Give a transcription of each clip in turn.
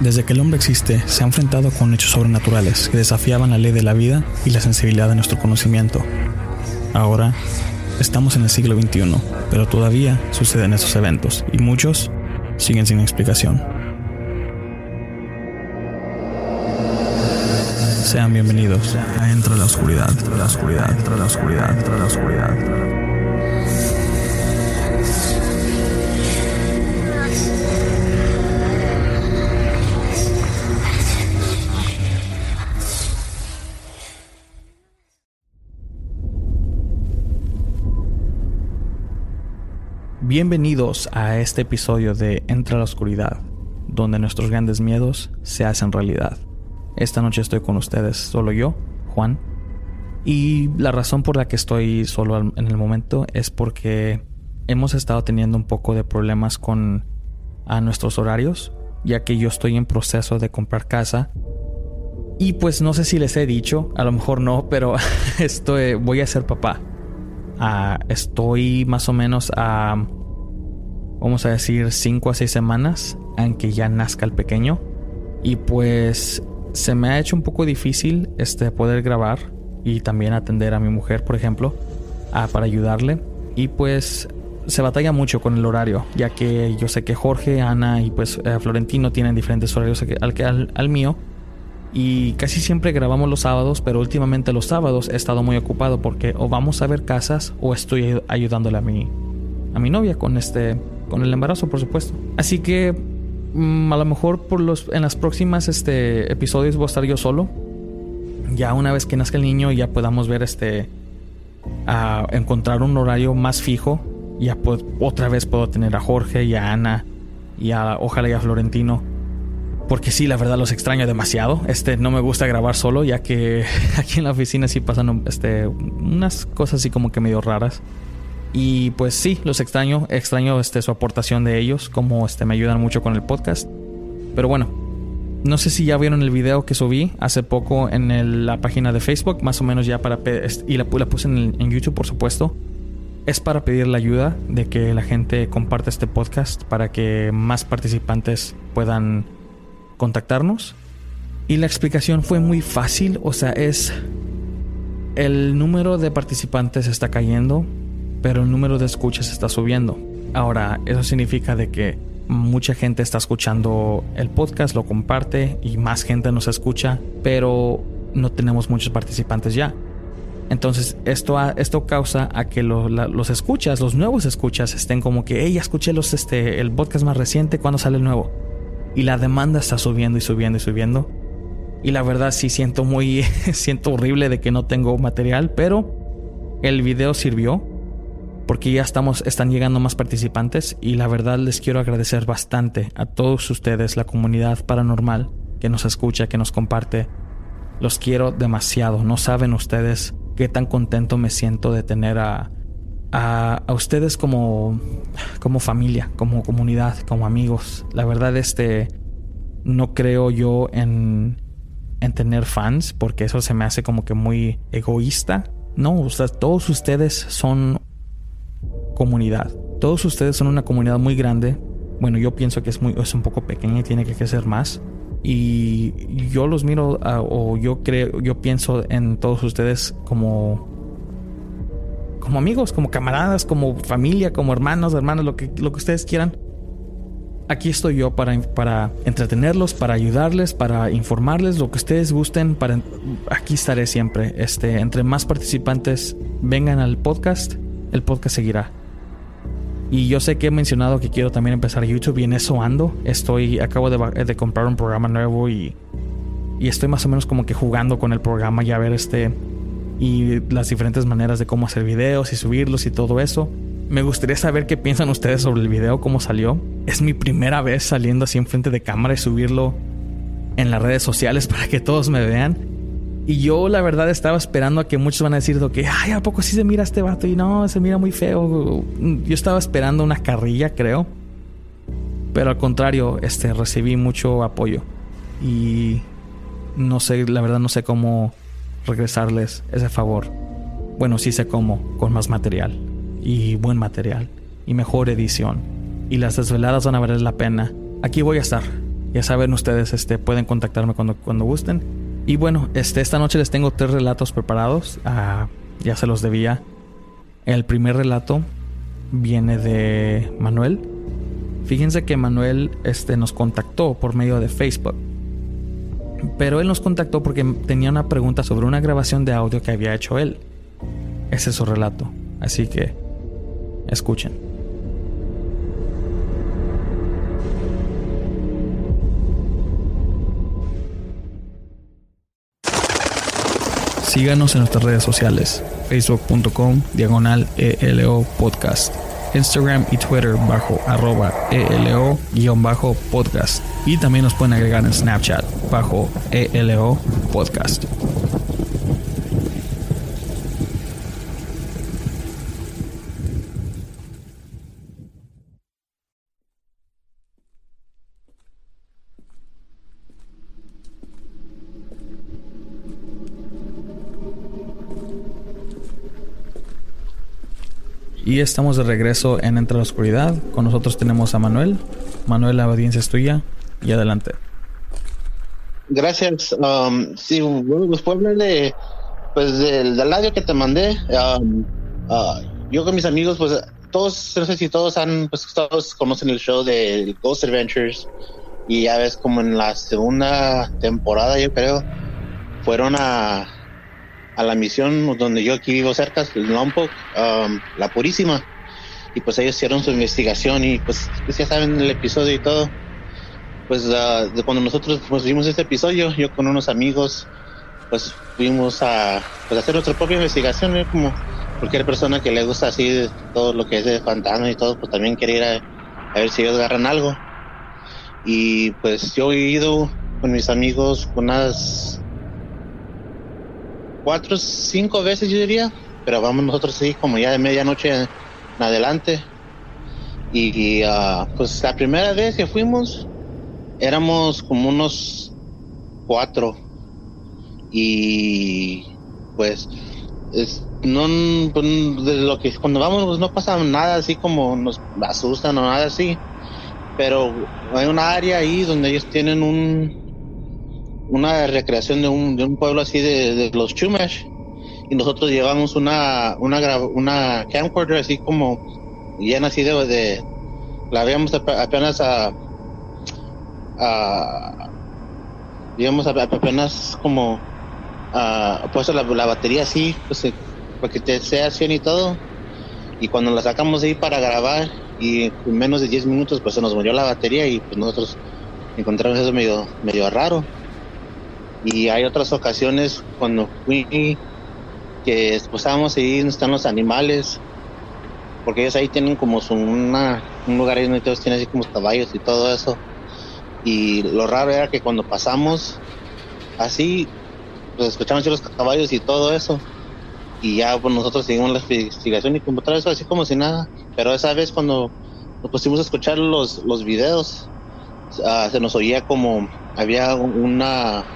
Desde que el hombre existe, se ha enfrentado con hechos sobrenaturales que desafiaban la ley de la vida y la sensibilidad de nuestro conocimiento. Ahora, estamos en el siglo XXI, pero todavía suceden esos eventos y muchos siguen sin explicación. Sean bienvenidos a Entra la Oscuridad, la Oscuridad, la Oscuridad, la Oscuridad. Bienvenidos a este episodio de Entra la Oscuridad, donde nuestros grandes miedos se hacen realidad. Esta noche estoy con ustedes, solo yo, Juan, y la razón por la que estoy solo en el momento es porque hemos estado teniendo un poco de problemas con a nuestros horarios, ya que yo estoy en proceso de comprar casa. Y pues no sé si les he dicho, a lo mejor no, pero estoy, voy a ser papá. Ah, estoy más o menos a vamos a decir, 5 a 6 semanas en que ya nazca el pequeño. Y pues se me ha hecho un poco difícil este, poder grabar y también atender a mi mujer, por ejemplo, para ayudarle. Y pues se batalla mucho con el horario, ya que yo sé que Jorge, Ana y pues eh, Florentino tienen diferentes horarios al, al, al mío. Y casi siempre grabamos los sábados, pero últimamente los sábados he estado muy ocupado porque o vamos a ver casas o estoy ayudándole a mi, a mi novia con este con el embarazo, por supuesto. Así que mm, a lo mejor en las próximas este episodios voy a estar yo solo. Ya una vez que nazca el niño ya podamos ver este a encontrar un horario más fijo. Ya otra vez puedo tener a Jorge y a Ana y a ojalá y a Florentino. Porque sí, la verdad los extraño demasiado. Este no me gusta grabar solo, ya que aquí en la oficina sí pasan este unas cosas así como que medio raras. Y pues sí, los extraño, extraño este, su aportación de ellos, como este, me ayudan mucho con el podcast. Pero bueno, no sé si ya vieron el video que subí hace poco en la página de Facebook, más o menos ya para... Y la, puse en, en, YouTube, por supuesto. Es para pedir la ayuda de que la gente comparte este podcast para que más participantes puedan contactarnos. Y la explicación fue muy fácil, o sea, es... El número de participantes está cayendo pero el número de escuchas está subiendo. Ahora, eso significa de que mucha gente está escuchando el podcast, lo comparte y más gente nos escucha, pero no tenemos muchos participantes ya. Entonces, esto, esto causa a que los escuchas, los nuevos escuchas, estén como que, hey, ya escuché este, el podcast más reciente, ¿cuándo sale el nuevo? Y la demanda está subiendo y subiendo y subiendo. Y la verdad sí siento muy, siento horrible de que no tengo material, pero el video sirvió porque ya estamos, están llegando más participantes y la verdad les quiero agradecer bastante a todos ustedes, la comunidad paranormal que nos escucha, que nos comparte. Los quiero demasiado. No saben ustedes qué tan contento me siento de tener a, a, ustedes como, como familia, como comunidad, como amigos. La verdad, este, no creo yo en, en tener fans, porque eso se me hace como que muy egoísta. No, todos ustedes son comunidad. Todos ustedes son una comunidad muy grande. Bueno, yo pienso que es, muy, es un poco pequeña y tiene que crecer más. Y yo los miro o yo creo, yo pienso en todos ustedes como como amigos, como camaradas, como familia, como hermanos, hermanas, lo que, lo que ustedes quieran. Aquí estoy yo para, para entretenerlos, para ayudarles, para informarles, lo que ustedes gusten. Aquí estaré siempre. Este, entre más participantes vengan al podcast, el podcast seguirá. Y yo sé que he mencionado que quiero también empezar YouTube y en eso ando. Estoy, acabo de, de comprar un programa nuevo y, y estoy más o menos como que jugando con el programa y a ver este y las diferentes maneras de cómo hacer videos y subirlos y todo eso. Me gustaría saber qué piensan ustedes sobre el video, cómo salió. Es mi primera vez saliendo así enfrente de cámara y subirlo. en las redes sociales para que todos me vean. Y yo la verdad estaba esperando a que muchos van a decir que, ay, ¿a poco sí se mira este vato? Y no, se mira muy feo. Yo estaba esperando una carrilla, creo. Pero al contrario, este, recibí mucho apoyo. Y no sé, la verdad no sé cómo regresarles ese favor. Bueno, sí sé cómo, con más material. Y buen material. Y mejor edición. Y las desveladas van a valer la pena. Aquí voy a estar. Ya saben ustedes, este, pueden contactarme cuando, cuando gusten. Y bueno, este, esta noche les tengo tres relatos preparados. Ah, ya se los debía. El primer relato viene de Manuel. Fíjense que Manuel este, nos contactó por medio de Facebook. Pero él nos contactó porque tenía una pregunta sobre una grabación de audio que había hecho él. Ese es su relato. Así que escuchen. Síganos en nuestras redes sociales, facebook.com diagonal ELO podcast, Instagram y Twitter bajo arroba ELO guion bajo podcast. Y también nos pueden agregar en Snapchat bajo ELO podcast. Y estamos de regreso en Entre la Oscuridad. Con nosotros tenemos a Manuel. Manuel, la audiencia es tuya y adelante. Gracias. Um, sí, pues puedo hablar de, pues del, audio que te mandé. Um, uh, yo con mis amigos, pues todos, no sé si todos han, pues todos conocen el show de Ghost Adventures. Y ya ves como en la segunda temporada, yo creo, fueron a, a la misión donde yo aquí vivo cerca, Lompoc, um, La Purísima. Y pues ellos hicieron su investigación y pues, pues ya saben el episodio y todo. Pues uh, de cuando nosotros pues, vimos este episodio, yo con unos amigos, pues fuimos a pues, hacer nuestra propia investigación, como cualquier persona que le gusta así todo lo que es de fantasma y todo, pues también quiere ir a, a ver si ellos agarran algo. Y pues yo he ido con mis amigos unas cuatro, cinco veces yo diría, pero vamos nosotros sí como ya de medianoche en adelante. Y, ah, pues la primera vez que fuimos éramos como unos cuatro y pues es, no pues, de lo que cuando vamos pues, no pasa nada así como nos asustan o nada así pero hay una área ahí donde ellos tienen un una recreación de un, de un pueblo así de, los Chumash y nosotros llevamos una una una camcorder así como llena así de, de la habíamos apenas a, a digamos apenas como a, puesto la, batería así pues eh, para que te sea 100 y todo y cuando la sacamos ahí para grabar y en menos de 10 minutos pues se nos murió la batería y pues nosotros encontramos eso medio medio raro y hay otras ocasiones cuando fui que estábamos ahí están los animales, porque ellos ahí tienen como su, una, un lugar ahí donde todos tienen así como caballos y todo eso. Y lo raro era que cuando pasamos así, pues escuchamos los caballos y todo eso. Y ya pues nosotros seguimos la investigación y como otra vez así como si nada. Pero esa vez cuando nos pusimos a escuchar los, los videos, ah, se nos oía como había una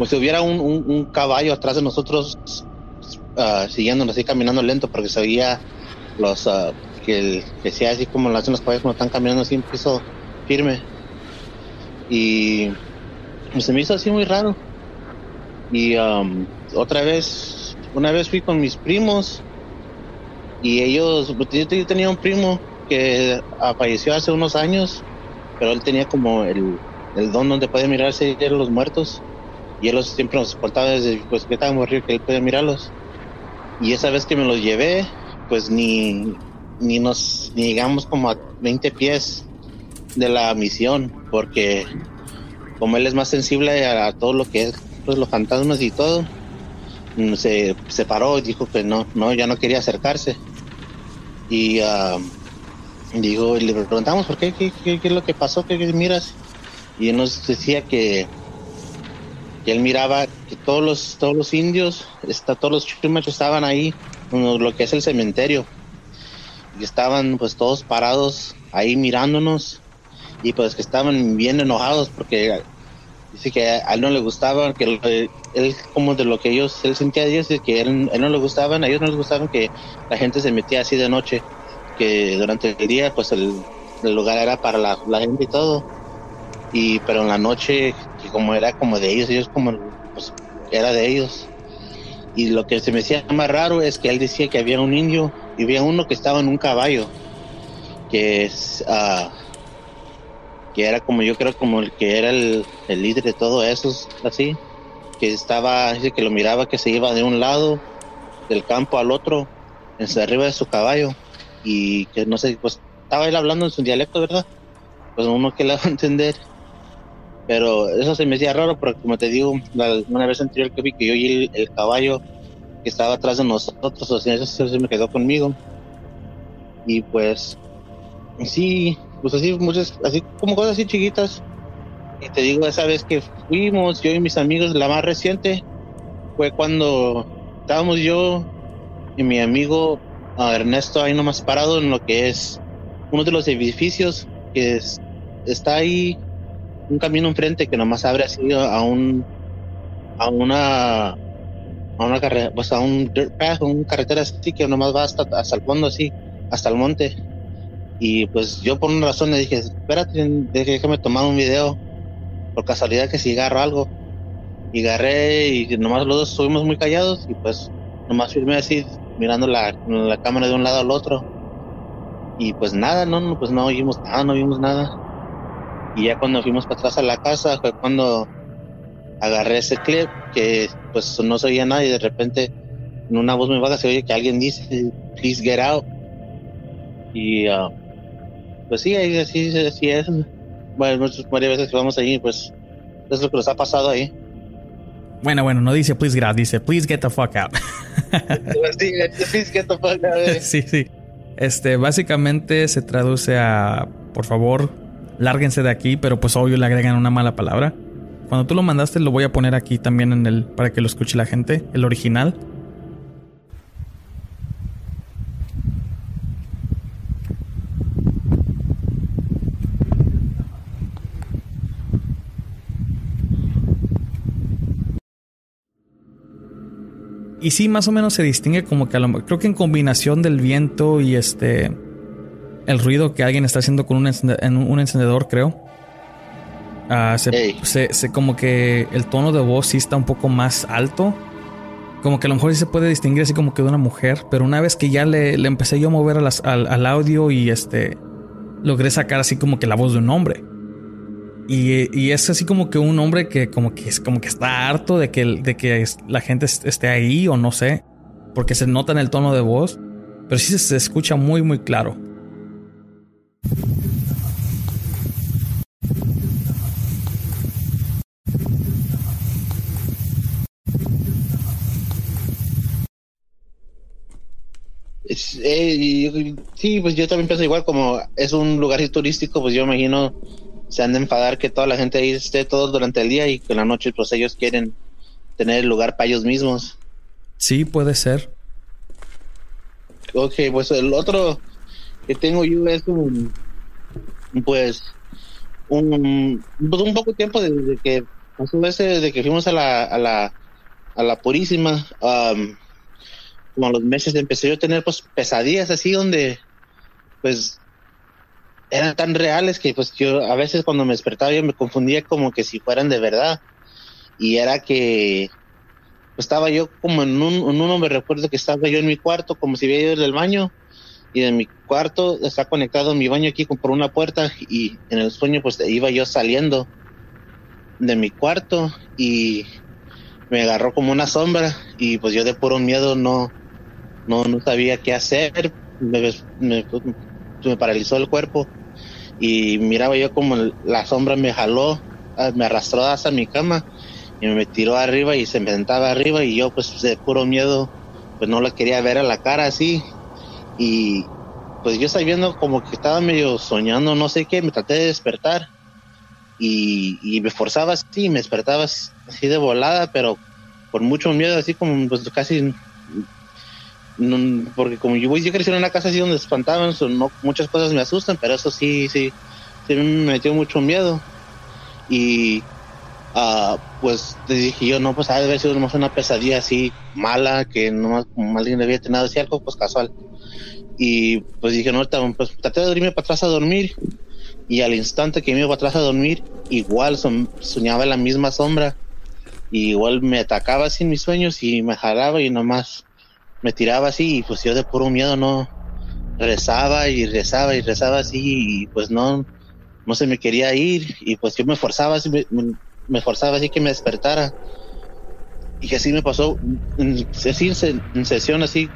como si hubiera un, caballo atrás de nosotros uh, siguiéndonos así caminando lento porque se oía los uh, que, que sea así como lo hacen los caballos cuando están caminando así en piso firme. Y pues, se me hizo así muy raro. Y um, otra vez una vez fui con mis primos y ellos pues, yo, tenía un primo que falleció hace unos años pero él tenía como el, el don donde puede mirarse los muertos y él siempre nos portaba desde pues, que estábamos río que él podía mirarlos. Y esa vez que me los llevé, pues ni, ni nos ni llegamos como a 20 pies de la misión, porque como él es más sensible a, todo lo que es pues, los fantasmas y todo, mm, se, se paró y dijo que no, no, ya no quería acercarse. Y uh, digo, le preguntamos por qué, qué, qué, es lo que pasó, qué, miras. Y él nos decía que que él miraba que todos los todos los indios, está, todos los chumash estaban ahí, en lo que es el cementerio, y estaban pues todos parados ahí mirándonos y pues que estaban bien enojados porque dice que a él no le gustaba, que él como de lo que ellos, él sentía de ellos, que él, él no le gustaban, a ellos no les gustaban que la gente se metía así de noche, que durante el día pues el, lugar era para la, gente y todo, y pero en la noche, como era como de ellos, ellos como pues era de ellos. Y lo que se me hacía más raro es que él decía que había un indio y había uno que estaba en un caballo, que es... Uh, que era como yo creo como el que era el, líder de todo eso, así, que estaba, dice que lo miraba que se iba de un lado del campo al otro, arriba de su caballo, y que no sé, pues estaba él hablando en su dialecto, ¿verdad? Pues uno que le va a entender. Pero eso se me hacía raro, porque como te digo, una vez anterior que vi que yo oí el, caballo que estaba atrás de nosotros, o sea, eso se me quedó conmigo. Y pues, sí, pues así, muchas, así como cosas así chiquitas. Y te digo, esa vez que fuimos, yo y mis amigos, la más reciente, fue cuando estábamos yo y mi amigo Ernesto ahí nomás parado en lo que es uno de los edificios que es, está ahí, un camino enfrente que nomás abre así a un, a una, a una carrera, pues a un dirt path, una carretera así que nomás va hasta, hasta el fondo así, hasta el monte y pues yo por una razón le dije, espérate, déjame tomar un video. Por casualidad que si agarro algo. Y agarré y nomás los dos estuvimos muy callados y pues nomás firmé así, mirando la, la cámara de un lado al otro. Y pues nada, no, pues no oímos nada, no vimos nada. Y ya cuando fuimos para atrás a la casa fue cuando agarré ese clip que pues no se oía nada y de repente en una voz muy vaga se oye que alguien dice, please get out. Y uh, pues sí, así, así es. Bueno, varias veces que vamos ahí, pues es lo que nos ha pasado ahí. Bueno, bueno, no dice please get dice please get the fuck out. sí, please get the fuck out. Eh. sí, sí. Este, básicamente se traduce a, por favor, lárguense de aquí, pero pues obvio le agregan una mala palabra. Cuando tú lo mandaste lo voy a poner aquí también en el para que lo escuche la gente, el original. Y sí, más o menos se distingue como que a lo, creo que en combinación del viento y este el ruido que alguien está haciendo con un, encendedor, creo. Ah, se, como que el tono de voz sí está un poco más alto. Como que a lo mejor sí se puede distinguir así como que de una mujer. Pero una vez que ya le, empecé yo a mover al, al, audio y este logré sacar así como que la voz de un hombre. Y, es así como que un hombre que como que es como que está harto de que, de que la gente esté ahí o no sé, porque se nota en el tono de voz, pero sí se, escucha muy muy claro. Eh, sí, pues yo también pienso igual, como es un lugar turístico, pues yo imagino se han de enfadar que toda la gente ahí esté todo durante el día y que en la noche pues ellos quieren tener el lugar para ellos mismos. Sí, puede ser. Ok, pues el otro que tengo yo es un, pues, un, pues un poco tiempo desde que pasó ese, desde que fuimos a la, a la, a la Purísima, como a los meses empecé yo a tener pues pesadillas así donde, pues, eran tan reales que pues yo a veces cuando me despertaba yo me confundía como que si fueran de verdad. Y era que estaba yo como en, un, en uno me recuerdo que estaba yo en mi cuarto como si hubiera ido del baño y en mi cuarto está conectado mi baño aquí por una puerta y en el sueño pues iba yo saliendo de mi cuarto y me agarró como una sombra y pues yo de puro miedo no no, no sabía qué hacer. Me, me, me paralizó el cuerpo y miraba yo como la sombra me jaló, ah, me arrastró hasta mi cama y me tiró arriba y se me sentaba arriba y yo pues de puro miedo pues no la quería ver a la cara así y pues yo estaba viendo como que estaba medio soñando no sé qué, me traté de despertar y, me forzaba así, me despertaba así de volada, pero con mucho miedo, así como pues casi porque como yo, yo crecí en una casa así donde espantaban, no, muchas cosas me asustan, pero eso sí, sí, sí me metió mucho miedo. Y uh, pues dije yo, no, pues ha de haber sido nomás una pesadilla así mala, que nomás como alguien había tenido así algo, pues casual. Y pues dije, no, pues traté de dormirme para atrás a dormir. Y al instante que me iba para atrás a dormir, igual soñaba la misma sombra. Y igual me atacaba sin mis sueños y me jalaba y nomás me tiraba así y pues yo de puro miedo no rezaba y rezaba y rezaba así y pues no no se me quería ir y pues yo me forzaba así me, forzaba así que me despertara y que así me pasó así en, sesión así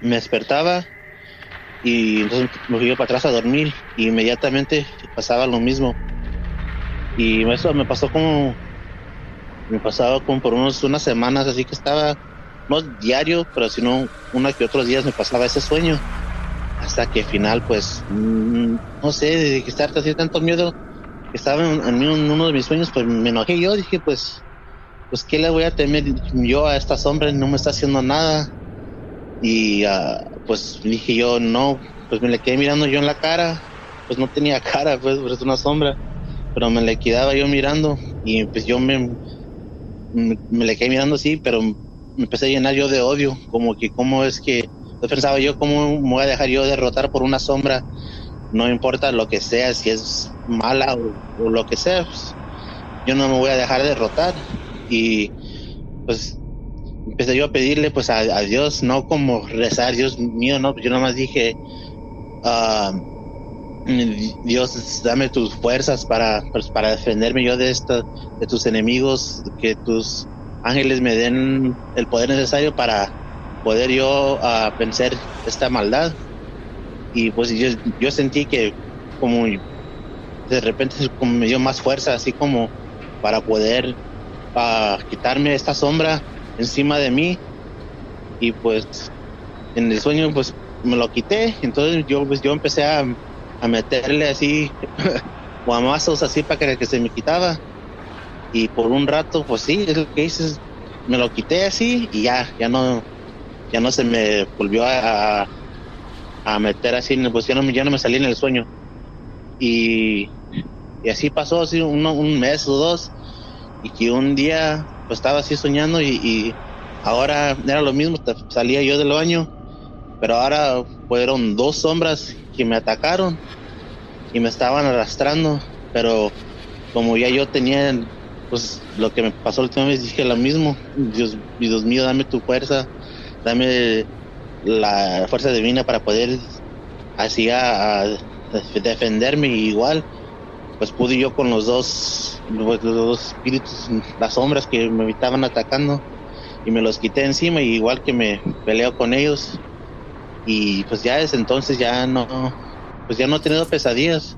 me despertaba y entonces me fui para atrás a dormir y inmediatamente pasaba lo mismo y eso me pasó como me pasaba como por unos unas semanas así que estaba no diario, pero sino uno que otros días me pasaba ese sueño. Hasta que al final, pues, mm, no sé, de que así tanto miedo estaba en, uno de mis sueños, pues me enojé yo, dije, pues, pues, ¿qué le voy a temer yo a esta sombra? No me está haciendo nada. Y uh, pues dije yo, no, pues me le quedé mirando yo en la cara, pues no tenía cara, pues, es una sombra, pero me le quedaba yo mirando y pues yo me, me, le quedé mirando así, pero me empecé a llenar yo de odio, como que cómo es que, pensaba yo, cómo me voy a dejar yo derrotar por una sombra, no importa lo que sea, si es mala o, lo que sea, pues, yo no me voy a dejar derrotar. Y pues empecé yo a pedirle pues a, Dios, no como rezar, Dios mío, no, yo nomás dije, ah, Dios, dame tus fuerzas para, pues, para defenderme yo de, esta, de tus enemigos, que tus ángeles me den el poder necesario para poder yo uh, vencer esta maldad. Y pues yo, yo sentí que como de repente como me dio más fuerza, así como para poder uh, quitarme esta sombra encima de mí. Y pues en el sueño pues me lo quité, entonces yo pues yo empecé a, a meterle así guamazos así para que, que se me quitaba y por un rato pues sí es lo que dices me lo quité así y ya ya no ya no se me volvió a, a meter así pues ya no, ya no me salí en el sueño y, y así pasó así un, un mes o dos y que un día pues estaba así soñando y, ahora era lo mismo salía yo del baño pero ahora fueron dos sombras que me atacaron y me estaban arrastrando pero como ya yo tenía pues lo que me pasó la última vez dije lo mismo, Dios, Dios mío, dame tu fuerza, dame la fuerza divina para poder así a, defenderme igual pues pude yo con los dos los dos espíritus las sombras que me estaban atacando y me los quité encima y igual que me peleo con ellos y pues ya desde entonces ya no pues ya no he tenido pesadillas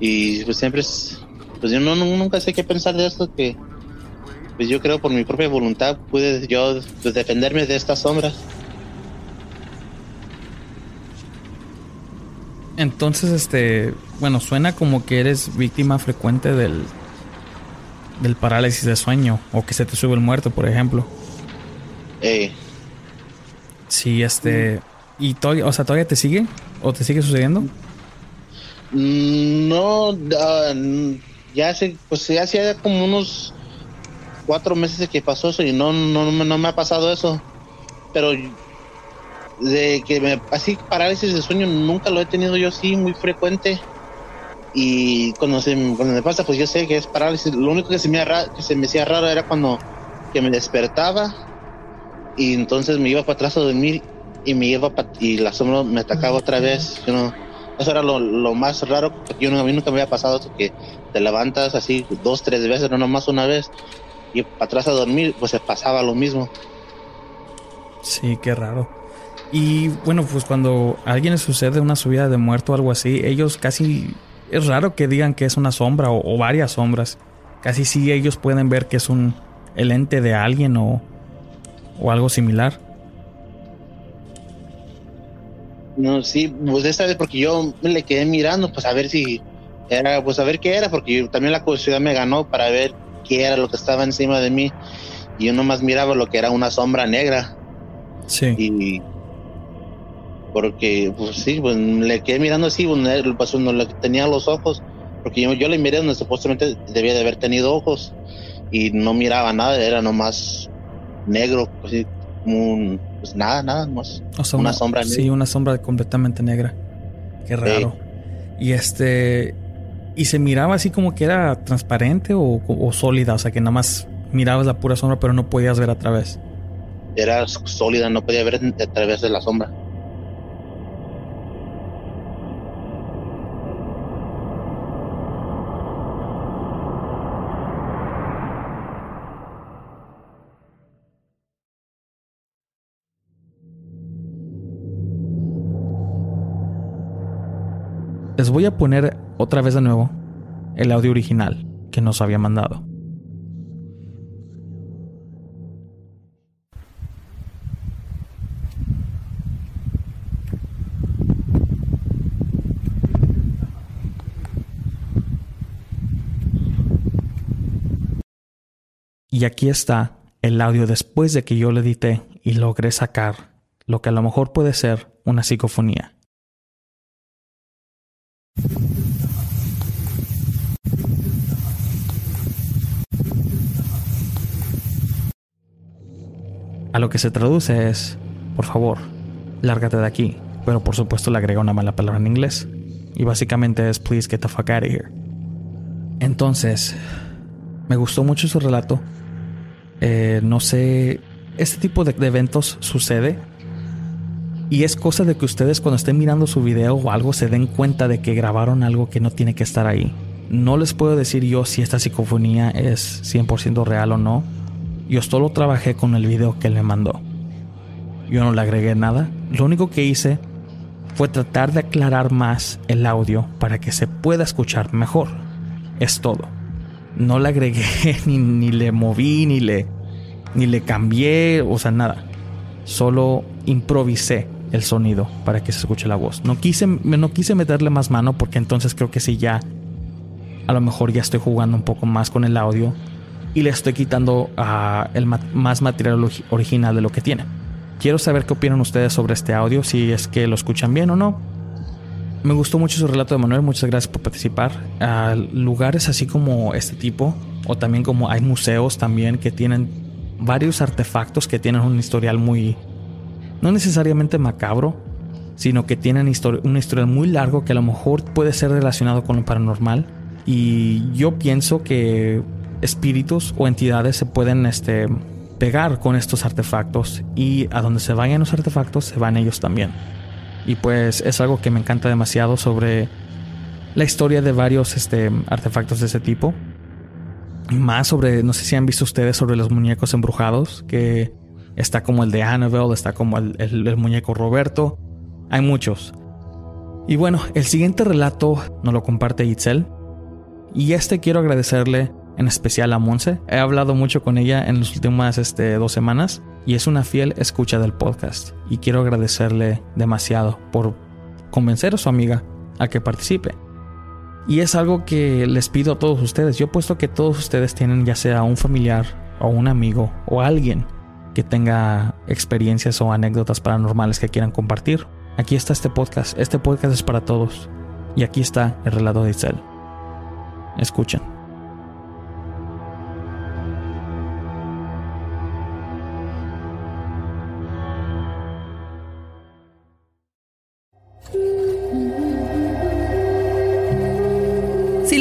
y pues siempre es pues yo no, nunca sé qué pensar de esto que pues yo creo por mi propia voluntad pude yo pues, defenderme de estas sombras. Entonces, este, bueno, suena como que eres víctima frecuente del del parálisis de sueño o que se te sube el muerto, por ejemplo. Eh. Sí, este, y todavía, o sea, todavía te sigue o te sigue sucediendo? Mm, no, uh, ya hace, pues ya hacía como unos cuatro meses que pasó eso y no, no, no me ha pasado eso. Pero de que me así parálisis de sueño nunca lo he tenido yo así muy frecuente y cuando se cuando me pasa pues yo sé que es parálisis lo único que se me que se me hacía raro era cuando que me despertaba y entonces me iba para atrás a dormir y me iba y la sombra me atacaba otra vez eso era lo, más raro, porque yo, a mí nunca me había pasado que te levantas así dos, tres veces, no nomás una vez, y para atrás a dormir, pues se pasaba lo mismo. Sí, qué raro. Y bueno, pues cuando a alguien le sucede una subida de muerto o algo así, ellos casi... Es raro que digan que es una sombra o, varias sombras. Casi sí ellos pueden ver que es un el ente de alguien o, o algo similar. No, sí, pues esta vez porque yo le quedé mirando, pues a ver si, era pues a ver qué era, porque también la curiosidad me ganó para ver qué era lo que estaba encima de mí. Y yo nomás miraba lo que era una sombra negra. Sí. Y porque pues sí, pues le quedé mirando así, pues, no le tenía los ojos, porque yo, yo le miré donde supuestamente debía de haber tenido ojos y no miraba nada, era nomás negro, así como pues nada, nada más. una, sombra negra. Sí, una sombra completamente negra. Qué raro. Y este y se miraba así como que era transparente o, o, sólida, o sea que nada más mirabas la pura sombra pero no podías ver a través. Era sólida, no podía ver a través de la sombra. Les voy a poner otra vez de nuevo el audio original que nos había mandado. Y aquí está el audio después de que yo lo edité y logré sacar lo que a lo mejor puede ser una psicofonía. A lo que se traduce es, por favor, lárgate de aquí, pero por supuesto le agrega una mala palabra en inglés. Y básicamente es, please get the fuck out of here. Entonces, me gustó mucho su relato. Eh, no sé, este tipo de, de eventos sucede y es cosa de que ustedes cuando estén mirando su video o algo se den cuenta de que grabaron algo que no tiene que estar ahí. No les puedo decir yo si esta psicofonía es 100% real o no. Yo solo trabajé con el video que él me mandó. Yo no le agregué nada. Lo único que hice fue tratar de aclarar más el audio para que se pueda escuchar mejor. Es todo. No le agregué ni, ni le moví ni le ni le cambié, o sea, nada. Solo improvisé el sonido para que se escuche la voz. No quise, no quise meterle más mano porque entonces creo que si ya a lo mejor ya estoy jugando un poco más con el audio y le estoy quitando uh, el más material original de lo que tiene. Quiero saber qué opinan ustedes sobre este audio, si es que lo escuchan bien o no. Me gustó mucho su relato de Manuel, muchas gracias por participar. Uh, lugares así como este tipo, o también como hay museos también que tienen varios artefactos que tienen un historial muy, no necesariamente macabro, sino que tienen una historia muy largo que a lo mejor puede ser relacionado con lo paranormal. Y yo pienso que espíritus o entidades se pueden este, pegar con estos artefactos y a donde se vayan los artefactos se van ellos también. Y pues es algo que me encanta demasiado sobre la historia de varios este, artefactos de ese tipo. Más sobre, no sé si han visto ustedes sobre los muñecos embrujados, que Está como el de Annabelle, está como el, muñeco Roberto. Hay muchos. Y bueno, el siguiente relato nos lo comparte Itzel. Y este quiero agradecerle en especial a Monse. He hablado mucho con ella en las últimas este, dos semanas y es una fiel escucha del podcast. Y quiero agradecerle demasiado por convencer a su amiga a que participe. Y es algo que les pido a todos ustedes. Yo puesto que todos ustedes tienen ya sea un familiar o un amigo o alguien que tenga experiencias o anécdotas paranormales que quieran compartir. Aquí está este podcast. Este podcast es para todos. Y aquí está el relato de Isel. Escuchen.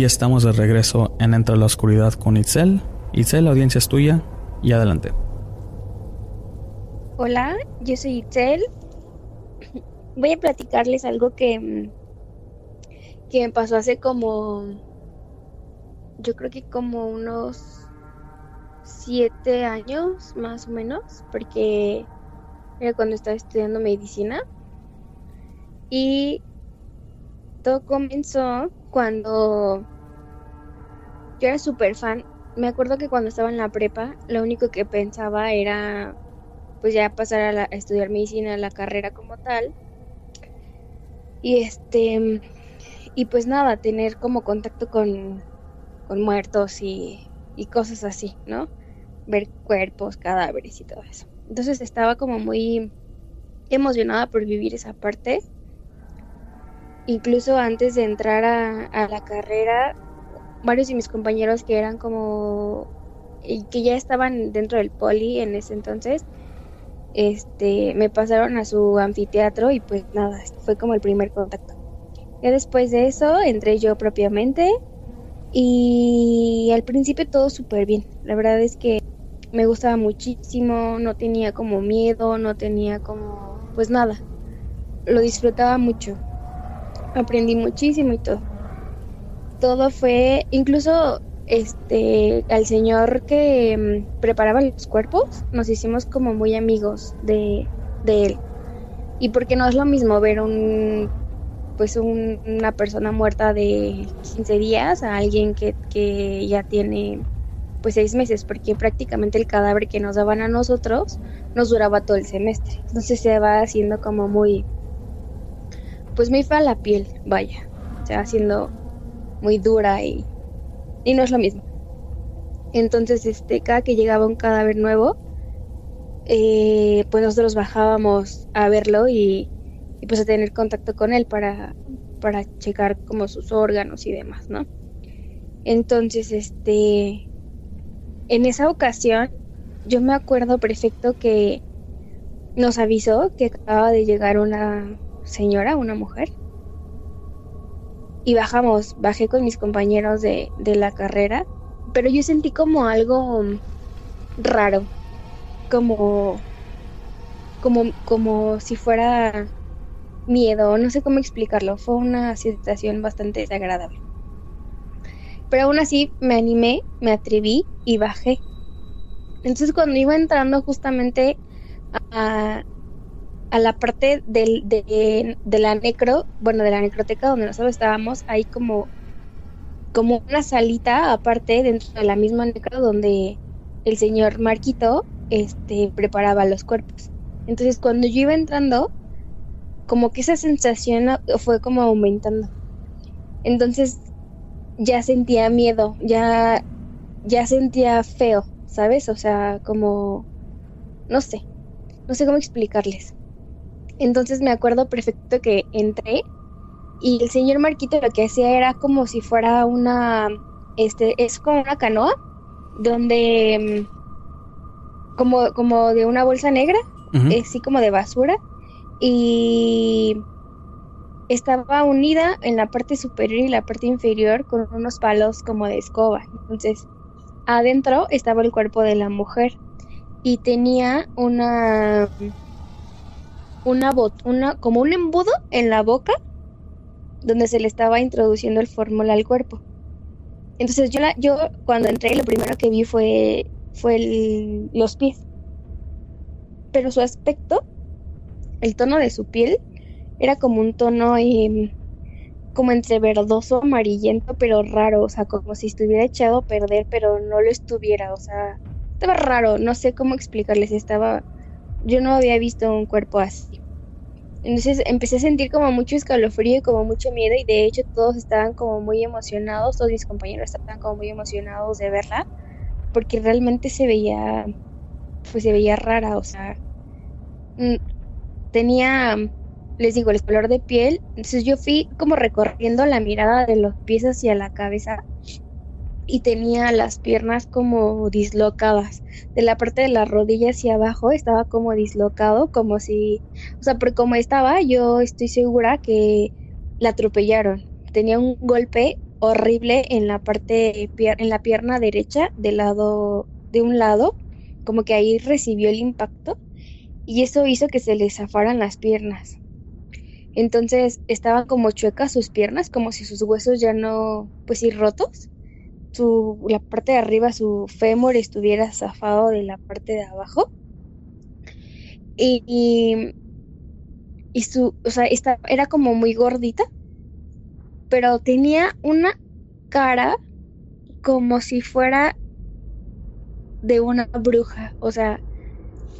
Y estamos de regreso en Entre la Oscuridad con Itzel. Itzel, la audiencia es tuya y adelante. Hola, yo soy Itzel. Voy a platicarles algo que, mm, que me pasó hace como, yo creo que como unos siete años más o menos, porque era cuando estaba estudiando medicina. Y todo comenzó cuando yo era súper fan. Me acuerdo que cuando estaba en la prepa, lo único que pensaba era pues ya pasar a, estudiar medicina, la carrera como tal. Y este, y pues nada, tener como contacto con, con muertos y, y cosas así, ¿no? Ver cuerpos, cadáveres y todo eso. Entonces estaba como muy emocionada por vivir esa parte incluso antes de entrar a, la carrera, varios de mis compañeros que eran como que ya estaban dentro del poli en ese entonces, este, me pasaron a su anfiteatro y pues nada, fue como el primer contacto. Ya después de eso entré yo propiamente y al principio todo súper bien. La verdad es que me gustaba muchísimo, no tenía como miedo, no tenía como pues nada. Lo disfrutaba mucho aprendí muchísimo y todo. Todo fue, incluso este, al señor que mm, preparaba los cuerpos, nos hicimos como muy amigos de, de él. Y porque no es lo mismo ver un pues una persona muerta de 15 días a alguien que, que ya tiene pues seis meses, porque prácticamente el cadáver que nos daban a nosotros nos duraba todo el semestre. Entonces se va haciendo como muy, pues muy fea la piel, vaya, o sea, siendo muy dura y, y no es lo mismo. Entonces, este, cada que llegaba un cadáver nuevo, eh, pues nosotros bajábamos a verlo y, pues a tener contacto con él para, para checar como sus órganos y demás, ¿no? Entonces, este, en esa ocasión, yo me acuerdo perfecto que nos avisó que acaba de llegar una señora, una mujer. Y bajamos, bajé con mis compañeros de, de la carrera, pero yo sentí como algo raro, como, como, como si fuera miedo, no sé cómo explicarlo, fue una situación bastante desagradable. Pero aún así me animé, me atreví y bajé. Entonces cuando iba entrando justamente a, a la parte del, de, la necro, bueno, de la necroteca donde nosotros estábamos, hay como, como una salita aparte dentro de la misma necro donde el señor Marquito este, preparaba los cuerpos. Entonces cuando yo iba entrando, como que esa sensación fue como aumentando. Entonces ya sentía miedo, ya, ya sentía feo, ¿sabes? O sea, como, no sé, no sé cómo explicarles. Entonces me acuerdo perfecto que entré y el señor Marquito lo que hacía era como si fuera una, este, es como una canoa donde, mm, como, como de una bolsa negra, así como de basura, y estaba unida en la parte superior y la parte inferior con unos palos como de escoba. Entonces, adentro estaba el cuerpo de la mujer y tenía una una, bot una como un embudo en la boca donde se le estaba introduciendo el fórmula al cuerpo. Entonces yo, la, yo cuando entré lo primero que vi fue, fue los pies. Pero su aspecto, el tono de su piel, era como un tono em, como entre verdoso, amarillento, pero raro, o sea, como si estuviera echado a perder, pero no lo estuviera, o sea, estaba raro, no sé cómo explicarles, estaba yo no había visto un cuerpo así. Entonces empecé a sentir como mucho escalofrío y como mucho miedo y de hecho todos estaban como muy emocionados, todos mis compañeros estaban como muy emocionados de verla porque realmente se veía, pues se veía rara, o sea, mm, tenía, les digo, el color de piel, entonces yo fui como recorriendo la mirada de los pies hacia la cabeza y tenía las piernas como dislocadas. De la parte de la rodilla hacia abajo estaba como dislocado, como si, o sea, por como estaba, yo estoy segura que la atropellaron. Tenía un golpe horrible en la parte, en la pierna derecha del lado, de un lado, como que ahí recibió el impacto y eso hizo que se le zafaran las piernas. Entonces estaban como chuecas sus piernas, como si sus huesos ya no, pues sí, rotos. Su, la parte de arriba, su fémur estuviera zafado de la parte de abajo. Y, y, su, o sea, esta, era como muy gordita, pero tenía una cara como si fuera de una bruja, o sea,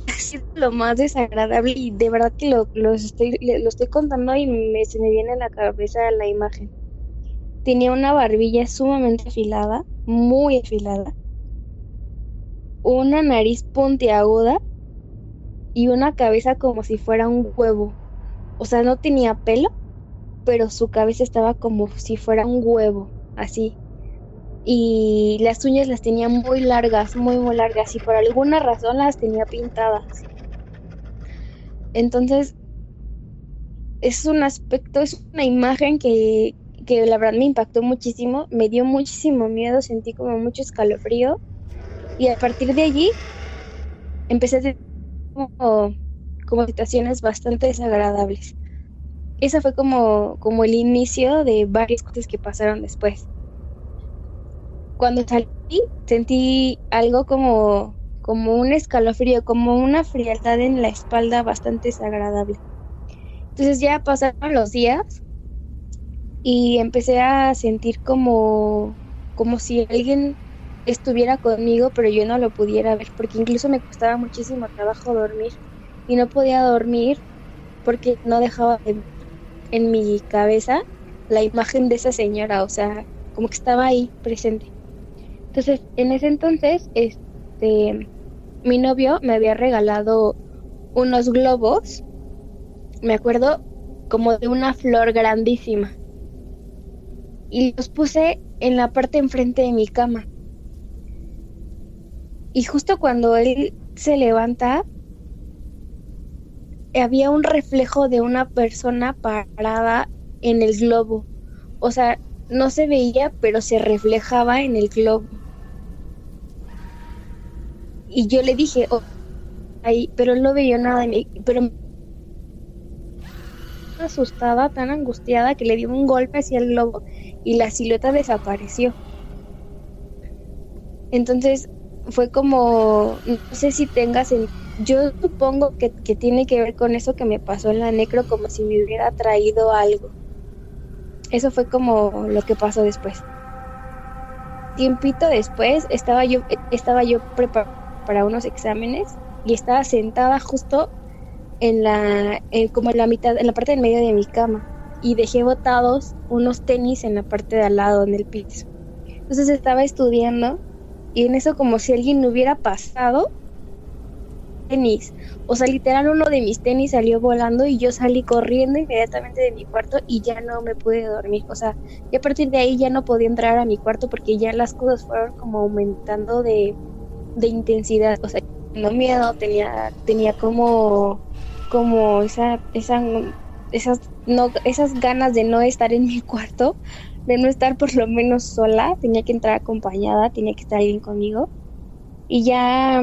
ha sido lo más desagradable y de verdad que lo, estoy, lo estoy contando y me, se me viene a la cabeza la imagen. Tenía una barbilla sumamente afilada, muy afilada, una nariz puntiaguda y una cabeza como si fuera un huevo. O sea, no tenía pelo, pero su cabeza estaba como si fuera un huevo, así. Y las uñas las tenía muy largas, muy, muy largas, y por alguna razón las tenía pintadas. Entonces, es un aspecto, es una imagen que, que la verdad me impactó muchísimo, me dio muchísimo miedo, sentí como mucho escalofrío. Y a partir de allí empecé a tener como, como situaciones bastante desagradables esa fue como, como el inicio de varias cosas que pasaron después. Cuando salí, sentí algo como, como un escalofrío, como una frialdad en la espalda bastante desagradable. Entonces ya pasaron los días y empecé a sentir como, como si alguien estuviera conmigo, pero yo no lo pudiera ver, porque incluso me costaba muchísimo trabajo dormir y no podía dormir porque no dejaba de en mi cabeza la imagen de esa señora, o sea, como que estaba ahí presente. Entonces, en ese entonces, este, mi novio me había regalado unos globos, me acuerdo, como de una flor grandísima. Y los puse en la parte enfrente de mi cama. Y justo cuando él se levanta, había un reflejo de una persona parada en el globo. O sea, no se veía, pero se reflejaba en el globo. Y yo le dije, oh, ahí, pero no veía nada de asustada, tan angustiada que le dio un golpe hacia el globo y la silueta desapareció. Entonces fue como, no sé si tengas el yo supongo que, tiene que ver con eso que me pasó en la necro, como si me hubiera traído algo. Eso fue como lo que pasó después. Tiempito después estaba yo, estaba yo preparada para unos exámenes y estaba sentada justo en la, como en la mitad, en la parte del medio de mi cama y dejé botados unos tenis en la parte de al lado, en el piso. Entonces estaba estudiando y en eso como si alguien hubiera pasado tenis. O sea, literal uno de mis tenis salió volando y yo salí corriendo inmediatamente de mi cuarto y ya no me pude dormir. O sea, y a partir de ahí ya no podía entrar a mi cuarto porque ya las cosas fueron como aumentando de, de intensidad. O sea, no miedo, tenía, tenía como, como esa, esa, esas, no, esas ganas de no estar en mi cuarto, de no estar por lo menos sola, tenía que entrar acompañada, tenía que estar alguien conmigo. Y ya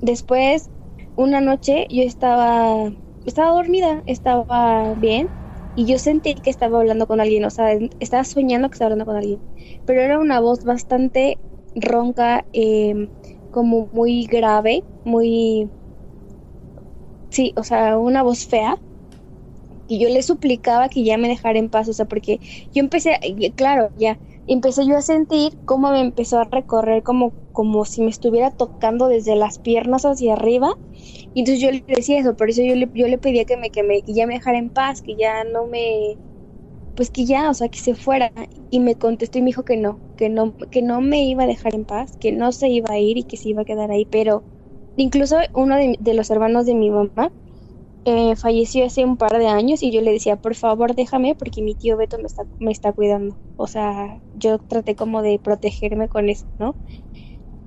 después una noche yo estaba, estaba dormida, estaba bien, y yo sentí que estaba hablando con alguien, o sea, estaba soñando que estaba hablando con alguien, pero era una voz bastante ronca, em, como muy grave, muy... Sí, o sea, una voz fea. Y yo le suplicaba que ya me dejara en paz, o sea, porque yo empecé, claro, ya, empecé yo a sentir cómo me empezó a recorrer como, como si me estuviera tocando desde las piernas hacia arriba. Y entonces yo le decía eso, por eso yo le, yo le pedía que me, que me, que ya me dejara en paz, que ya no me, pues que ya, o sea, que se fuera. Y me contestó y me dijo que no, que no, que no me iba a dejar en paz, que no se iba a ir y que se iba a quedar ahí. Pero incluso uno de, de los hermanos de mi mamá eh, falleció hace un par de años y yo le decía, por favor déjame porque mi tío Beto me está, me está cuidando. O sea, yo traté como de protegerme con eso, ¿no?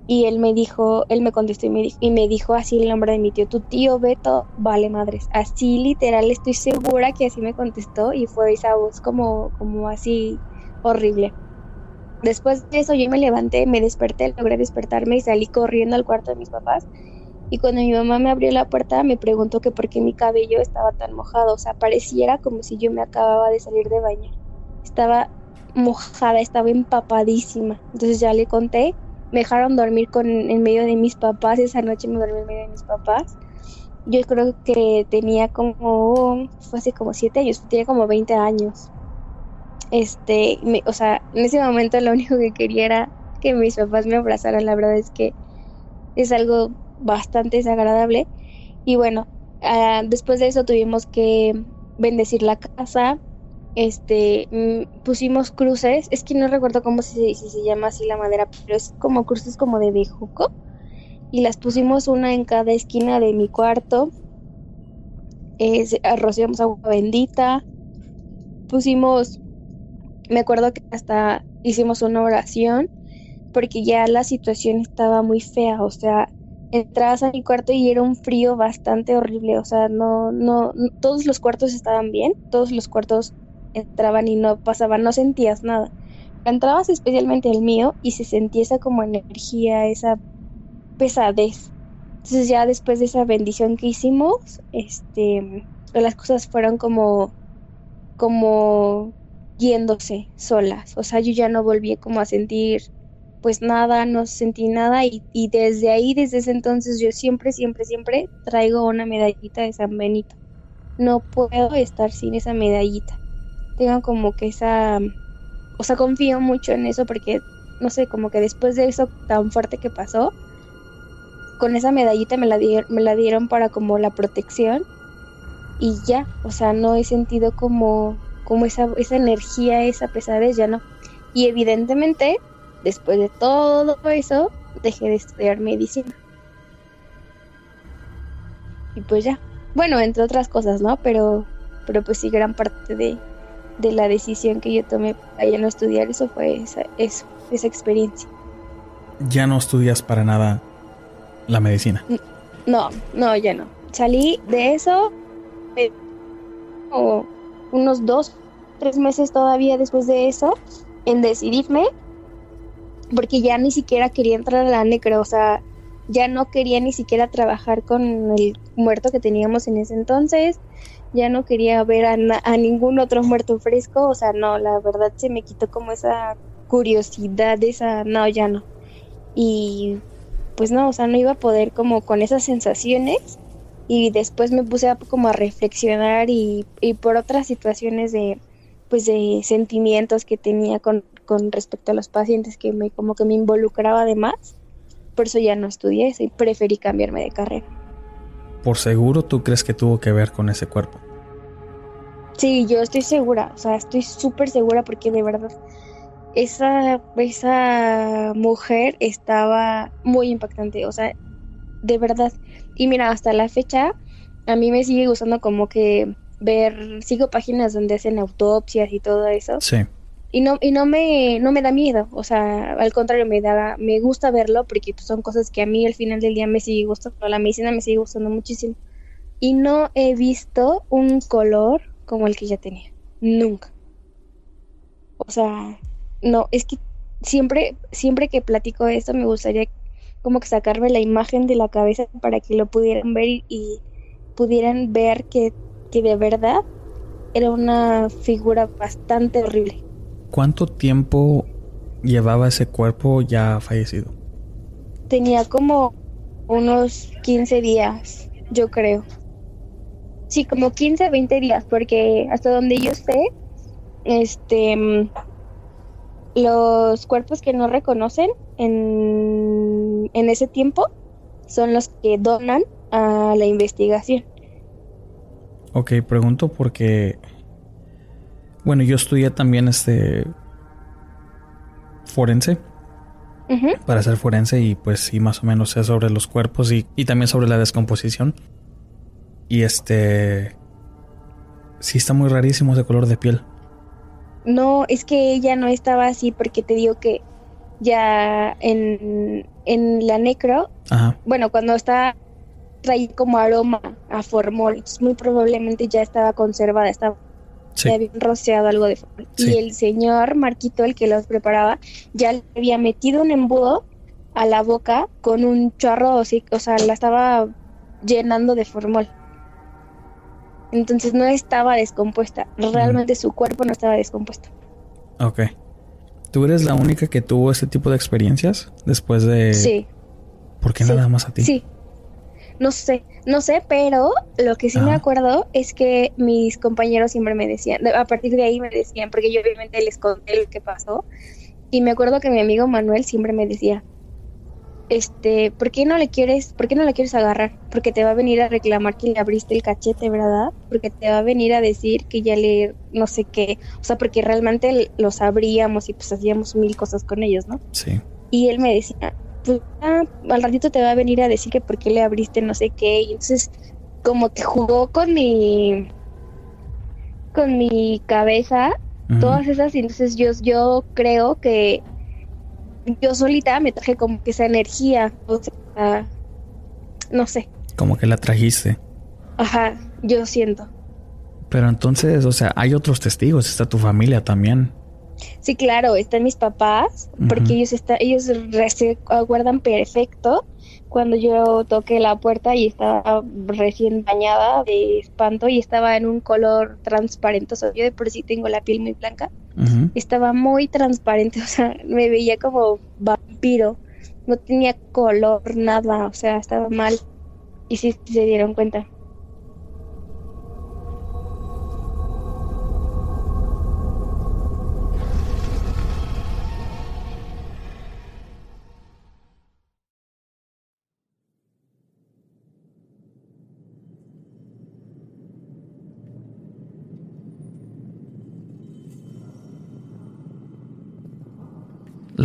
Y él me dijo, él me contestó y me, dijo, y me dijo así el nombre de mi tío, tu tío Beto vale madres. Así literal, estoy segura que así me contestó y fue esa voz como, como así horrible. Después de eso yo me levanté, me desperté, logré despertarme y salí corriendo al cuarto de mis papás. Y cuando mi mamá me abrió la puerta me preguntó que por qué mi cabello estaba tan mojado, o sea, pareciera como si yo me acababa de salir de baño. Estaba mojada, estaba empapadísima. Entonces ya le conté, me dejaron dormir con en medio de mis papás, esa noche me dormí en medio de mis papás. Yo creo que tenía como, fue hace como siete años, tenía como 20 años. Este, o sea, en ese momento lo único que quería era que mis papás me abrazaran. La verdad es que es algo bastante desagradable. Y bueno, ah, después de eso tuvimos que bendecir la casa. Este, mm, pusimos cruces. Es que no recuerdo cómo se, se llama así la madera, pero es como cruces como de bejuco. Y las pusimos una en cada esquina de mi cuarto. Eh, agua bendita. Pusimos me acuerdo que hasta hicimos una oración porque ya la situación estaba muy fea, o sea, entrabas a mi cuarto y era un frío bastante horrible, o sea, no, no, todos los cuartos estaban bien, todos los cuartos entraban y no pasaban, no sentías nada. Entrabas especialmente el mío y se sentía esa como energía, esa pesadez. Entonces ya después de esa bendición que hicimos, este, las cosas fueron como, como yéndose solas. O sea, yo ya no volví como a sentir pues nada, no sentí nada y, y, desde ahí, desde ese entonces yo siempre, siempre, siempre traigo una medallita de San Benito. No puedo estar sin esa medallita. Tengo como que esa, o sea, confío mucho en eso porque, no sé, como que después de eso tan fuerte que pasó, con esa medallita me la, dieron, me la dieron para como la protección y ya, o sea, no he sentido como como esa, esa energía, esa pesadez, ya no. Y evidentemente, después de todo eso, dejé de estudiar medicina. Y pues ya. Bueno, entre otras cosas, ¿no? Pero, pero pues sí, gran parte de, de la decisión que yo tomé para ya no estudiar eso fue esa, eso, esa experiencia. ¿Ya no estudias para nada la medicina? No, no, ya no. Salí de eso o unos dos, tres meses todavía después de eso en decidirme, porque ya ni siquiera quería entrar a la necro, o sea, ya no quería ni siquiera trabajar con el muerto que teníamos en ese entonces, ya no quería ver a, a ningún otro muerto fresco, o sea, no, la verdad se me quitó como esa curiosidad, esa, no, ya no. Y pues no, o sea, no iba a poder como con esas sensaciones y después me puse a, como a reflexionar y, por otras situaciones de pues de sentimientos que tenía con, con respecto a los pacientes que me como que me involucraba además por eso ya no estudié y preferí cambiarme de carrera. Por seguro tú crees que tuvo que ver con ese cuerpo sí yo estoy segura o sea estoy súper segura porque de verdad esa esa mujer estaba muy impactante o sea de verdad y mira, hasta la fecha, a mí me sigue gustando como que ver, sigo páginas donde hacen autopsias y todo eso. Sí. Y no, y no me, no me da miedo, o sea, al contrario, me da, me gusta verlo porque pues, son cosas que a mí al final del día me sigue gustando, la medicina me sigue gustando muchísimo. Y no he visto un color como el que ya tenía, nunca. O sea, no, es que siempre, siempre que platico esto me gustaría como que sacarme la imagen de la cabeza para que lo pudieran ver y, pudieran ver que, que de verdad era una figura bastante horrible. ¿Cuánto tiempo llevaba ese cuerpo ya fallecido? Tenía como unos 15 días, yo creo. Sí, como 15, 20 días, porque hasta donde yo sé, este, los cuerpos que no reconocen en, en ese tiempo son los que donan a la investigación. Ok, pregunto porque, bueno, yo estudié también este forense. Para ser forense y pues sí, más o menos sé sobre los cuerpos y, y también sobre la descomposición. Y este... Sí está muy rarísimo ese color de piel. No, es que ella no estaba así porque te digo que ya en, en la necro, bueno, cuando está trae como aroma a formol, muy probablemente ya estaba conservada, estaba habían rociado algo de formol. Y el señor Marquito, el que los preparaba, ya le había metido un embudo a la boca con un chorro, o sea, la estaba llenando de formol. Entonces no estaba descompuesta. Realmente su cuerpo no estaba descompuesto. Ok. ¿Tú eres la única que tuvo ese tipo de experiencias después de... Sí. ¿Por qué nada más a ti? Sí. No sé, no sé, pero lo que sí me acuerdo es que mis compañeros siempre me decían, a partir de ahí me decían, porque yo obviamente les conté lo que pasó, y me acuerdo que mi amigo Manuel siempre me decía, este, ¿por qué no le quieres, por qué no le quieres agarrar? Porque te va a venir a reclamar que le abriste el cachete, ¿verdad? Porque te va a venir a decir que ya le, no sé qué, o sea, porque realmente los abríamos y pues hacíamos mil cosas con ellos, ¿no? Sí. Y él me decía, pues ah, al ratito te va a venir a decir que por qué le abriste no sé qué, y entonces como que jugó con mi, con mi cabeza, todas esas, y entonces yo, yo creo que yo solita me traje como que esa energía, o sea, no sé. Como que la trajiste. Ajá, yo siento. Pero entonces, o sea, hay otros testigos, está tu familia también. Sí, claro, están mis papás, porque ellos está, ellos se acuerdan perfecto cuando yo toqué la puerta y estaba recién bañada de espanto y estaba en un color transparente. O sea, yo de por sí tengo la piel muy blanca. Estaba muy transparente, o sea, me veía como vampiro. No tenía color, nada, o sea, estaba mal. Y sí se dieron cuenta.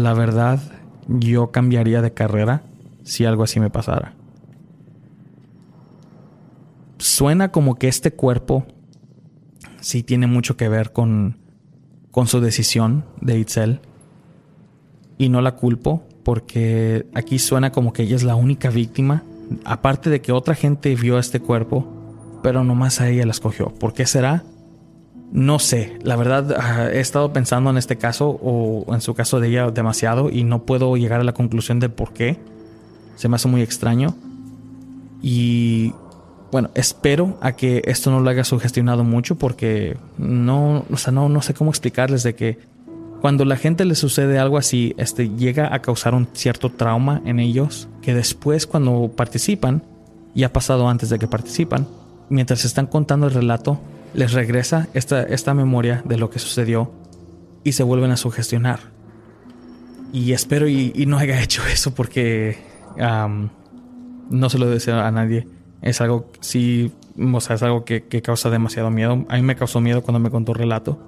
La verdad, yo cambiaría de carrera si algo así me pasara. Suena como que este cuerpo sí tiene mucho que ver con, con su decisión de Itzel. Y no la culpo porque aquí suena como que ella es la única víctima. Aparte de que otra gente vio este cuerpo, pero nomás a ella la escogió. ¿Por qué será? No sé, la verdad ah, he estado pensando en este caso o en su caso de ella demasiado y no puedo llegar a la conclusión de por qué. Se me hace muy extraño. Y bueno, espero a que esto no lo haya sugestionado mucho porque no, o sea, no, no sé cómo explicarles de que cuando la gente le sucede algo así, este llega a causar un cierto trauma en ellos que después cuando participan, y ha pasado antes de que participan, mientras están contando el relato, les regresa esta, esta memoria de lo que sucedió y se vuelven a sugestionar. Y espero y, no haya hecho eso porque no se lo deseo a nadie. Es algo, sí, o sea, es algo que, causa demasiado miedo. A mí me causó miedo cuando me contó el relato.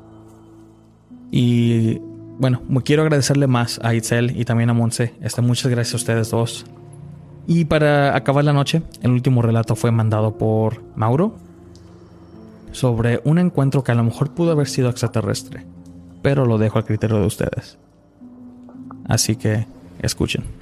Y bueno, quiero agradecerle más a Itzel y también a Monse. Este, muchas gracias a ustedes dos. Y para acabar la noche, el último relato fue mandado por Mauro sobre un encuentro que a lo mejor pudo haber sido extraterrestre, pero lo dejo al criterio de ustedes. Así que escuchen.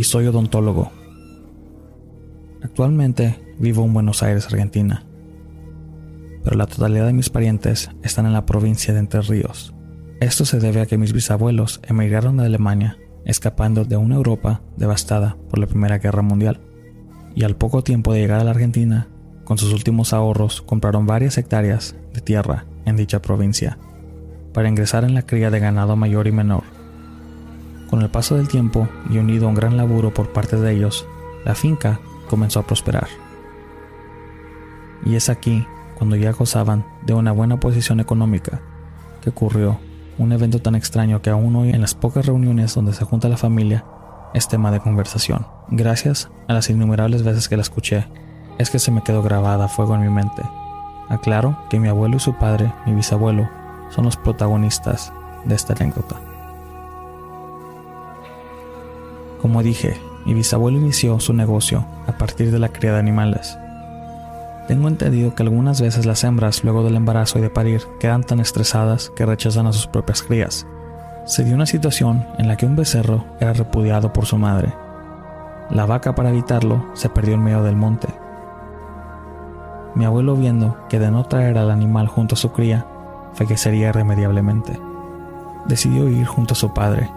Y soy odontólogo. Actualmente vivo en Buenos Aires, Argentina, pero la totalidad de mis parientes están en la provincia de Entre Ríos. Esto se debe a que mis bisabuelos emigraron de Alemania escapando de una Europa devastada por la Primera Guerra Mundial, y al poco tiempo de llegar a la Argentina, con sus últimos ahorros compraron varias hectáreas de tierra en dicha provincia para ingresar en la cría de ganado mayor y menor Con el paso del tiempo y unido a un gran laburo por parte de ellos, la finca comenzó a prosperar. Y es aquí, cuando ya gozaban de una buena posición económica, que ocurrió un evento tan extraño que aún hoy en las pocas reuniones donde se junta la familia es tema de conversación. Gracias a las innumerables veces que la escuché, es que se me quedó grabada a fuego en mi mente. Aclaro que mi abuelo y su padre, mi bisabuelo, son los protagonistas de esta anécdota. Como dije, mi bisabuelo inició su negocio a partir de la cría de animales. Tengo entendido que algunas veces las hembras luego del embarazo y de parir quedan tan estresadas que rechazan a sus propias crías. Se dio una situación en la que un becerro era repudiado por su madre. La vaca para evitarlo se perdió en medio del monte. Mi abuelo viendo que de no traer al animal junto a su cría, fallecería irremediablemente. Decidió ir junto a su padre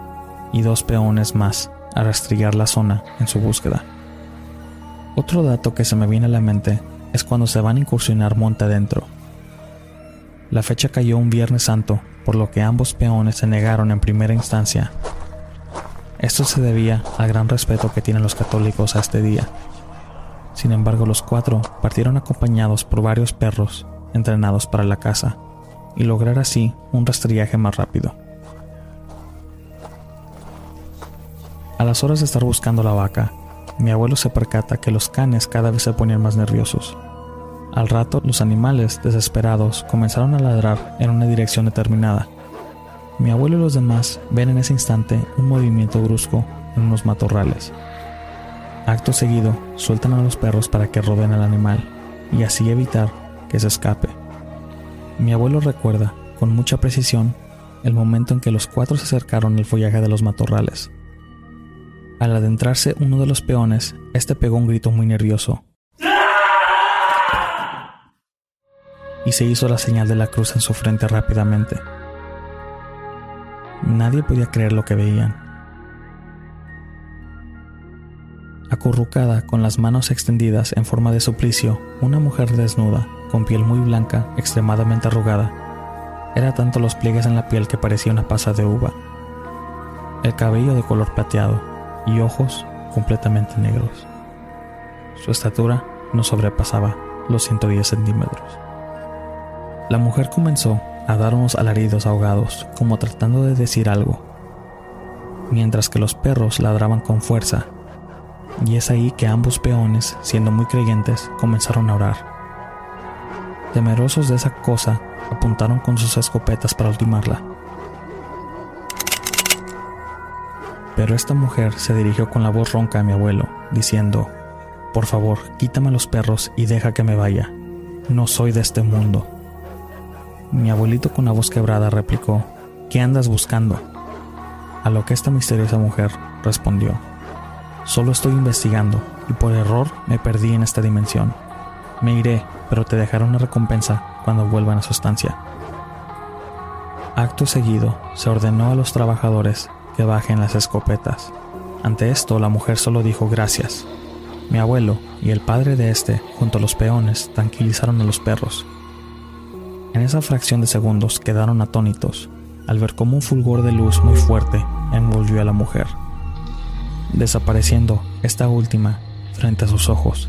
y dos peones más a rastrillar la zona en su búsqueda. Otro dato que se me viene a la mente es cuando se van a incursionar monte adentro. La fecha cayó un Viernes Santo, por lo que ambos peones se negaron en primera instancia. Esto se debía al gran respeto que tienen los católicos a este día. Sin embargo, los cuatro partieron acompañados por varios perros entrenados para la caza y lograr así un rastrillaje más rápido. A las horas de estar buscando la vaca, mi abuelo se percata que los canes cada vez se ponían más nerviosos. Al rato, los animales, desesperados, comenzaron a ladrar en una dirección determinada. Mi abuelo y los demás ven en ese instante un movimiento brusco en unos matorrales. Acto seguido, sueltan a los perros para que roben al animal y así evitar que se escape. Mi abuelo recuerda, con mucha precisión, el momento en que los cuatro se acercaron al follaje de los matorrales. Al adentrarse uno de los peones, este pegó un grito muy nervioso. Y se hizo la señal de la cruz en su frente rápidamente. Nadie podía creer lo que veían. Acurrucada, con las manos extendidas en forma de suplicio, una mujer desnuda, con piel muy blanca, extremadamente arrugada. Era tanto los pliegues en la piel que parecía una pasa de uva. El cabello de color plateado y ojos completamente negros. Su estatura no sobrepasaba los 110 centímetros. La mujer comenzó a dar unos alaridos ahogados, como tratando de decir algo, mientras que los perros ladraban con fuerza y es ahí que ambos peones, siendo muy creyentes, comenzaron a orar. Temerosos de esa cosa, apuntaron con sus escopetas para ultimarla. Pero esta mujer se dirigió con la voz ronca a mi abuelo, diciendo, Por favor, quítame los perros y deja que me vaya. No soy de este mundo. Mi abuelito con la voz quebrada replicó, ¿Qué andas buscando? A lo que esta misteriosa mujer respondió, Solo estoy investigando y por error me perdí en esta dimensión. Me iré, pero te dejaré una recompensa cuando vuelvan a su estancia. Acto seguido, se ordenó a los trabajadores que bajen las escopetas. Ante esto, la mujer solo dijo gracias. Mi abuelo y el padre de este, junto a los peones, tranquilizaron a los perros. En esa fracción de segundos quedaron atónitos al ver cómo un fulgor de luz muy fuerte envolvió a la mujer desapareciendo esta última frente a sus ojos.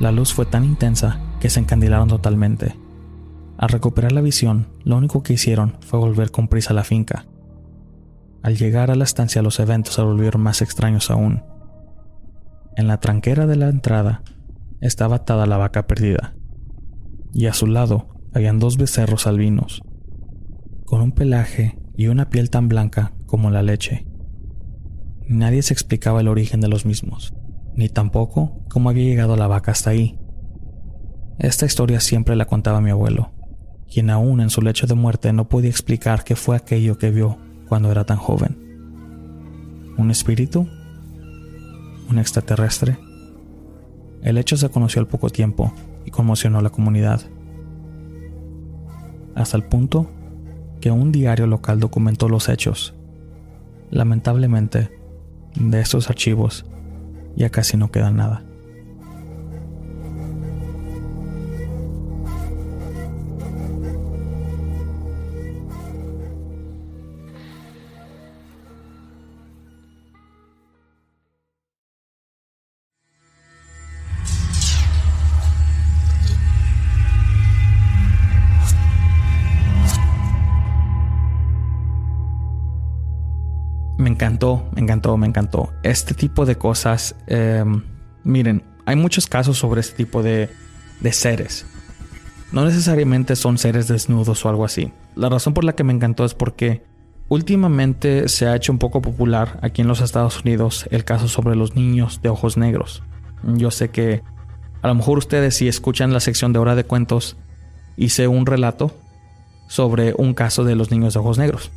La luz fue tan intensa que se encandilaron totalmente. Al recuperar la visión, lo único que hicieron fue volver con prisa a la finca. Al llegar a la estancia los eventos se volvieron más extraños aún. En la tranquera de la entrada estaba atada la vaca perdida, y a su lado habían dos becerros albinos, con un pelaje y una piel tan blanca como la leche. Nadie se explicaba el origen de los mismos, ni tampoco cómo había llegado la vaca hasta ahí. Esta historia siempre la contaba mi abuelo, quien aún en su lecho de muerte no podía explicar qué fue aquello que vio cuando era tan joven. ¿Un espíritu? ¿Un extraterrestre? El hecho se conoció al poco tiempo y conmocionó a la comunidad. Hasta el punto que un diario local documentó los hechos. Lamentablemente, de estos archivos ya casi no queda nada. Encantó, me encantó, me encantó. Este tipo de cosas, em, miren, hay muchos casos sobre este tipo de, de seres. No necesariamente son seres desnudos o algo así. La razón por la que me encantó es porque últimamente se ha hecho un poco popular aquí en los Estados Unidos el caso sobre los niños de ojos negros. Yo sé que a lo mejor ustedes si escuchan la sección de hora de cuentos, hice un relato sobre un caso de los niños de ojos negros.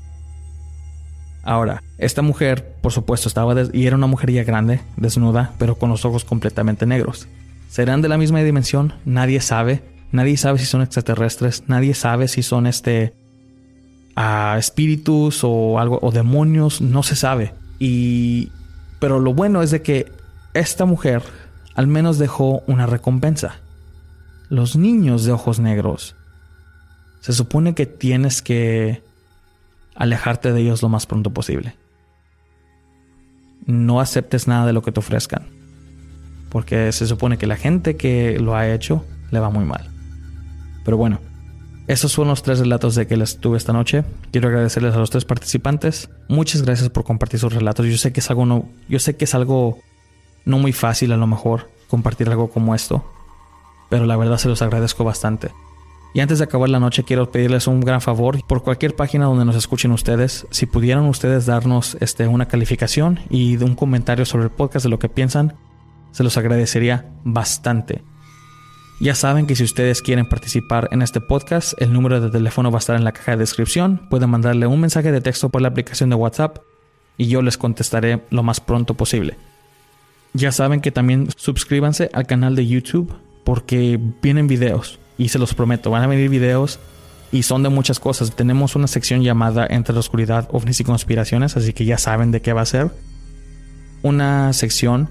Ahora, esta mujer, por supuesto, estaba y era una mujer ya grande, desnuda, pero con los ojos completamente negros. ¿Serán de la misma dimensión? Nadie sabe. Nadie sabe si son extraterrestres. Nadie sabe si son este a espíritus o algo o demonios. No se sabe. Y pero lo bueno es de que esta mujer al menos dejó una recompensa. Los niños de ojos negros. Se supone que tienes que alejarte de ellos lo más pronto posible. No aceptes nada de lo que te ofrezcan, porque se supone que la gente que lo ha hecho le va muy mal. Pero bueno, esos son los tres relatos de que les tuve esta noche. Quiero agradecerles a los tres participantes. Muchas gracias por compartir sus relatos. Yo sé que es algo no, yo sé que es algo no muy fácil a lo mejor compartir algo como esto, pero la verdad se los agradezco bastante. Y antes de acabar la noche quiero pedirles un gran favor por cualquier página donde nos escuchen ustedes, si pudieran ustedes darnos este, una calificación y un comentario sobre el podcast de lo que piensan, se los agradecería bastante. Ya saben que si ustedes quieren participar en este podcast, el número de teléfono va a estar en la caja de descripción. Pueden mandarle un mensaje de texto por la aplicación de WhatsApp y yo les contestaré lo más pronto posible. Ya saben que también suscríbanse al canal de YouTube porque vienen videos y se los prometo, van a venir videos y son de muchas cosas. Tenemos una sección llamada Entre la Oscuridad, OVNIs y Conspiraciones, así que ya saben de qué va a ser. Una sección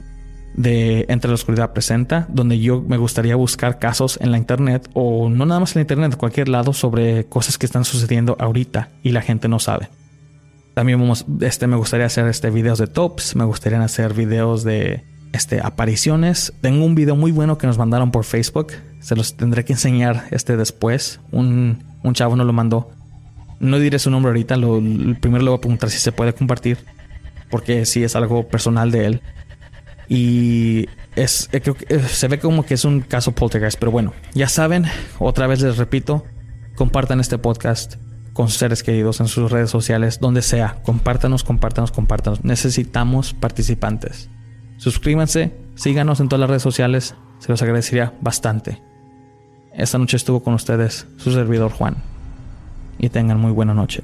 de Entre la Oscuridad Presenta, donde yo me gustaría buscar casos en la internet, o no nada más en la internet, cualquier lado, sobre cosas que están sucediendo ahorita y la gente no sabe. También vamos, este, me gustaría hacer este, videos de tops, me gustaría hacer videos de este, apariciones. Tengo un video muy bueno que nos mandaron por Facebook. Se los tendré que enseñar este después. Un, un chavo nos lo mandó. No diré su nombre ahorita. Lo, primero le voy a preguntar si se puede compartir. Porque sí es algo personal de él. Y es, eh, creo que, eh, se ve como que es un caso poltergeist. Pero bueno, ya saben, otra vez les repito, compartan este podcast con sus seres queridos en sus redes sociales, donde sea. Compártanos, compártanos, compártanos. Necesitamos participantes. Suscríbanse, síganos en todas las redes sociales, se los agradecería bastante. Esta noche estuvo con ustedes su servidor Juan. Y tengan muy buena noche.